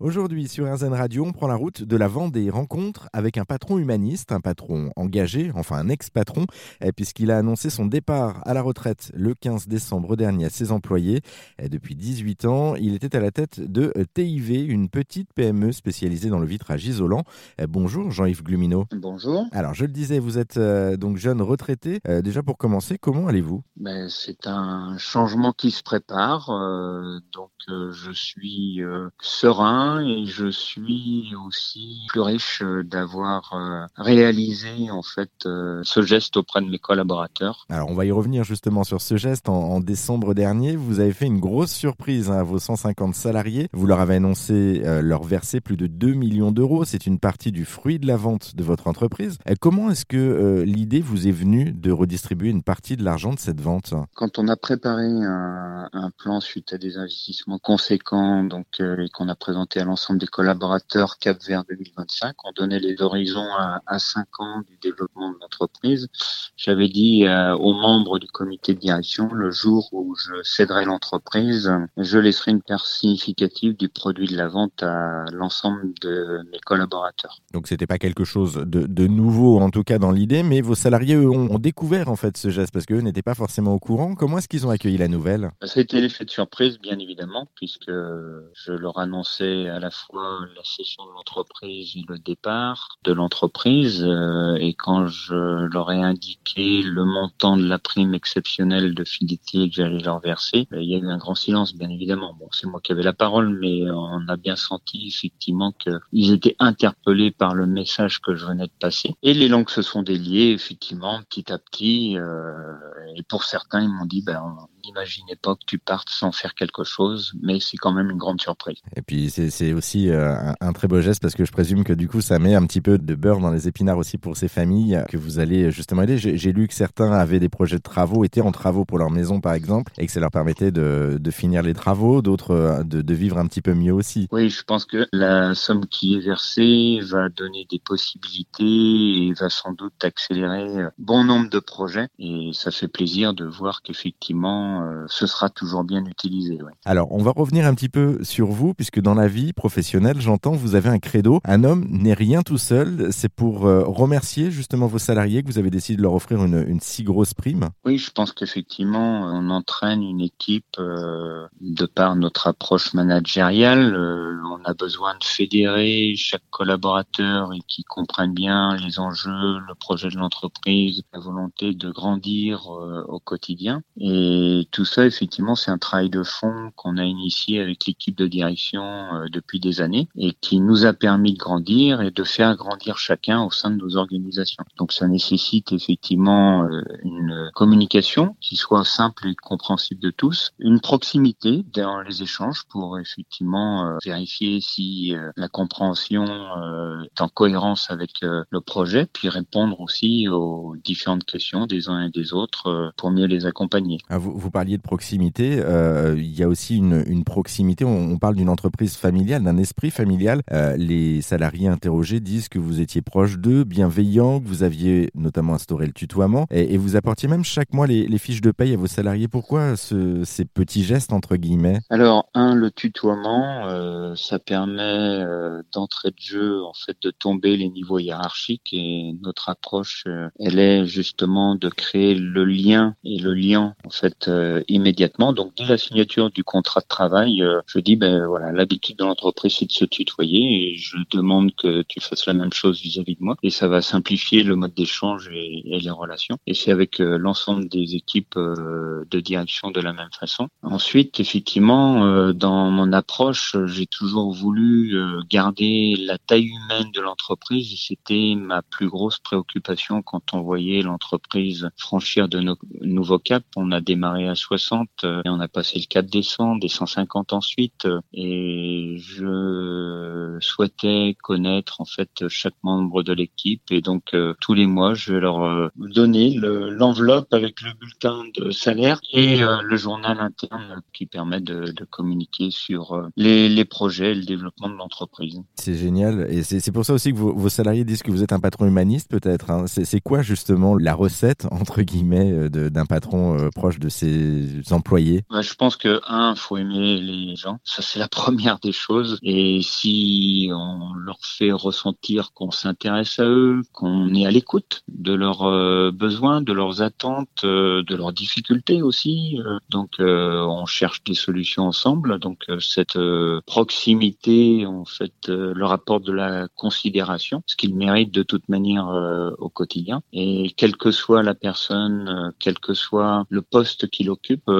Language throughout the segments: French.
Aujourd'hui sur RZN Radio, on prend la route de la Vendée, rencontre avec un patron humaniste, un patron engagé, enfin un ex-patron, eh, puisqu'il a annoncé son départ à la retraite le 15 décembre dernier à ses employés. Eh, depuis 18 ans, il était à la tête de TIV, une petite PME spécialisée dans le vitrage isolant. Eh, bonjour Jean-Yves Glumineau. Bonjour. Alors je le disais, vous êtes euh, donc jeune retraité. Euh, déjà pour commencer, comment allez-vous? Ben, C'est un changement qui se prépare, euh, donc je suis serein et je suis aussi plus riche euh, d'avoir euh, réalisé en fait euh, ce geste auprès de mes collaborateurs. Alors on va y revenir justement sur ce geste. En, décembre dernier, vous avez fait une grosse surprise hein, à vos 150 salariés. Vous leur avez annoncé leur verser plus de 2 millions d'euros. C'est une partie du fruit de la vente de votre entreprise. comment est-ce que l'idée vous est venue de redistribuer une partie de l'argent de cette vente? Quand on a préparé un, un, plan suite à des investissements conséquents donc et qu'on a présenté l'ensemble des collaborateurs Cap vers 2025. On donnait les horizons à, à 5 ans du développement de l'entreprise. J'avais dit euh, aux membres du comité de direction, le jour où je céderai l'entreprise, je laisserai une part significative du produit de la vente à l'ensemble de mes collaborateurs. Donc c'était pas quelque chose de, de, nouveau, en tout cas dans l'idée, mais vos salariés eux, ont, découvert en fait ce geste parce qu'eux n'étaient pas forcément au courant. Comment est-ce qu'ils ont accueilli la nouvelle? Ça a été l'effet de surprise, bien évidemment, puisque je leur annonçais à la fois la cession de l'entreprise et le départ de l'entreprise. Euh, et quand je leur ai indiqué le montant de la prime exceptionnelle de fidélité que j'allais leur verser, euh, il y a eu un grand silence, bien évidemment. Bon, c'est moi qui avais la parole, mais on a bien senti effectivement qu'ils étaient interpellés par le message que je venais de passer. Et les langues se sont déliées, effectivement, petit à petit. Euh, et pour certains, ils m'ont dit, ben, n'imaginez pas que tu partes sans faire quelque chose, mais c'est quand même une grande surprise. Et puis c'est aussi euh, un, très beau geste parce que je présume que du coup ça met un petit peu de beurre dans les épinards aussi pour ces familles que vous allez justement aider. J'ai lu que certains avaient des projets de travaux, étaient en travaux pour leur maison par exemple, et que ça leur permettait de, de finir les travaux, d'autres euh, de, de, vivre un petit peu mieux aussi. Oui, je pense que la somme qui est versée va donner des possibilités et va sans doute accélérer euh, bon nombre de projets. Et ça fait plaisir de voir qu'effectivement euh, ce sera toujours bien utilisé. Alors, on va revenir un petit peu sur vous, puisque dans la vie professionnelle, j'entends, vous avez un credo. Un homme n'est rien tout seul. C'est pour euh, remercier justement vos salariés que vous avez décidé de leur offrir une, si grosse prime. Oui, je pense qu'effectivement, on entraîne une équipe euh, de par notre approche managériale. on a besoin de fédérer chaque collaborateur et qui comprenne bien les enjeux, le projet de l'entreprise, la volonté de grandir au quotidien. Et tout ça, effectivement, c'est un travail de fond qu'on a initié avec l'équipe de direction euh, depuis des années et qui nous a permis de grandir et de faire grandir chacun au sein de nos organisations. Donc ça nécessite effectivement euh, une communication qui soit simple et compréhensible de tous, une proximité dans les échanges pour effectivement euh, vérifier si la compréhension est en cohérence avec le projet, puis répondre aussi aux différentes questions des uns et des autres pour mieux les accompagner. Ah, parliez de proximité, euh, il y a aussi une, proximité, on, parle d'une entreprise familiale, d'un esprit familial. Euh, les salariés interrogés disent que vous étiez proche d'eux, bienveillant, que vous aviez notamment instauré le tutoiement, et, vous apportiez même chaque mois les, fiches de paye à vos salariés. Pourquoi ces petits gestes, entre guillemets? Alors, un, le tutoiement, euh, ça permet d'entrée de jeu, en fait, de tomber les niveaux hiérarchiques, et notre approche, elle est justement de créer le lien, et le lien, en fait, euh, immédiatement. Donc dès la signature du contrat de travail, euh, je dis ben voilà, l'habitude de l'entreprise c'est de se tutoyer et je demande que tu fasses la même chose vis-à-vis de moi et ça va simplifier le mode d'échange et, les relations. Et c'est avec euh, l'ensemble des équipes de direction de la même façon. Ensuite, effectivement, dans mon approche, j'ai toujours voulu garder la taille humaine de l'entreprise et c'était ma plus grosse préoccupation quand on voyait l'entreprise franchir de nouveaux caps. On a démarré à 60 euh, et on a passé le 4 décembre, des 150 ensuite. Euh, et je souhaitais connaître en fait chaque membre de l'équipe et donc euh, tous les mois je vais leur donner l'enveloppe avec le bulletin de salaire et le journal interne qui permet de, communiquer sur les, projets et le développement de l'entreprise. C'est génial et c'est pour ça aussi que vos, vos, salariés disent que vous êtes un patron humaniste peut-être. Hein. C'est quoi justement la recette entre guillemets d'un patron proche de ses employés Je pense que, un, faut aimer les gens. Ça, c'est la première des choses. Et si on leur fait ressentir qu'on s'intéresse à eux, qu'on est à l'écoute de leurs euh, besoins, de leurs attentes, euh, de leurs difficultés aussi. Euh, donc, on cherche des solutions ensemble. Donc, cette proximité, en fait, leur apporte de la considération, ce qu'ils méritent de toute manière au quotidien. Et quelle que soit la personne, quel que soit le poste qu'il occupe,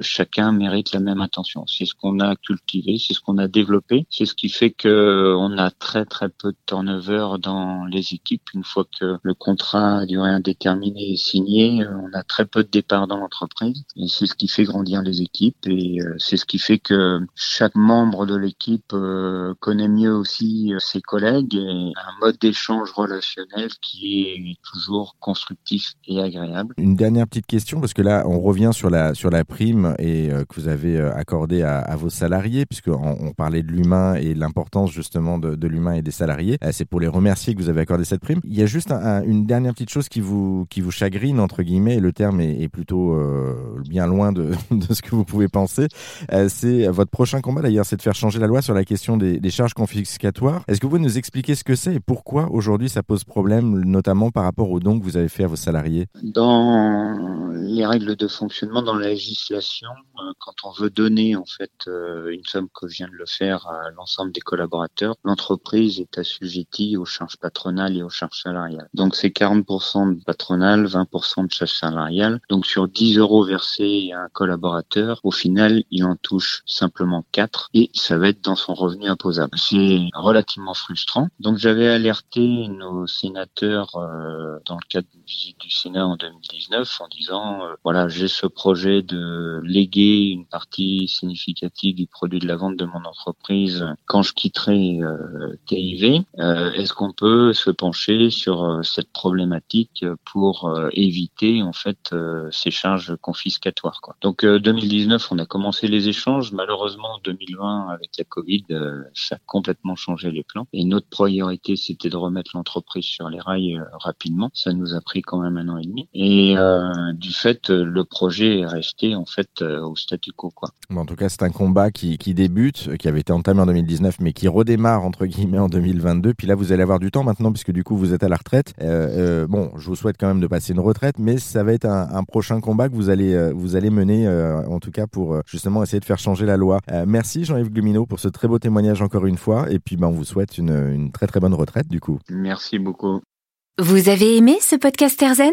chacun mérite la même attention. C'est ce qu'on a cultivé, c'est ce qu'on a développé, c'est ce qui fait que on a très très peu de turnover dans les équipes une fois que le contrat à durée indéterminée est signé. On a très peu de départs dans l'entreprise et c'est ce qui fait grandir les équipes et euh, c'est ce qui fait que chaque membre de l'équipe euh, connaît mieux aussi euh, ses collègues et un mode d'échange relationnel qui est toujours constructif et agréable. Une dernière petite question parce que là on revient sur la sur la prime et que vous avez accordée à, vos salariés puisque on, parlait de l'humain et l'importance justement de, l'humain et des salariés. C'est pour les remercier que vous avez accordé cette prime. Il y a juste une dernière petite chose qui vous, qui vous chagrine, entre guillemets, et le terme est, plutôt euh, bien loin de, de, ce que vous pouvez penser. Euh, c'est votre prochain combat, d'ailleurs, c'est de faire changer la loi sur la question des, charges confiscatoires. Est-ce que vous pouvez nous expliquer ce que c'est et pourquoi aujourd'hui ça pose problème, notamment par rapport aux dons que vous avez fait à vos salariés? Dans les règles de fonctionnement, dans la législation, euh, quand on veut donner en fait une somme que je viens de le faire à l'ensemble des collaborateurs, l'entreprise est assujettie aux charges patronales et aux charges salariales. Donc c'est 40% de patronal, 20% de charges salariales. Donc sur 10 euros versés à un collaborateur, au final, il en touche simplement 4 et ça va être dans son revenu imposable. C'est relativement frustrant. Donc j'avais alerté nos sénateurs euh, dans le cadre du Sénat en 2019 en disant euh, voilà, j'ai ce projet de léguer une partie significative du produit de la vente de mon entreprise quand je quitterai euh, TIV. Euh, est-ce qu'on peut se pencher sur euh, cette problématique pour euh, éviter en fait ces charges confiscatoires quoi? Donc 2019, on a commencé les échanges. Malheureusement, 2020 avec la Covid, ça a complètement changé les plans. Et notre priorité, c'était de remettre l'entreprise sur les rails rapidement. Ça nous a pris quand même un an et demi. Et du fait, le projet est resté en fait au statu quo quoi. Bon, en tout cas, c'est un combat qui, qui débute, qui avait été entamé en 2019, mais qui redémarre entre guillemets en 2022. Puis là, vous allez avoir du temps maintenant, puisque du coup, vous êtes à la retraite. Euh, euh, bon, je vous souhaite quand même de passer une retraite, mais ça va être un, un prochain combat que vous allez, euh, vous allez mener, euh, en tout cas pour euh, justement essayer de faire changer la loi. merci Jean-Yves Glumineau pour ce très beau témoignage encore une fois. Et puis, ben, on vous souhaite une, une très très bonne retraite du coup. Merci beaucoup. Vous avez aimé ce podcast Erzen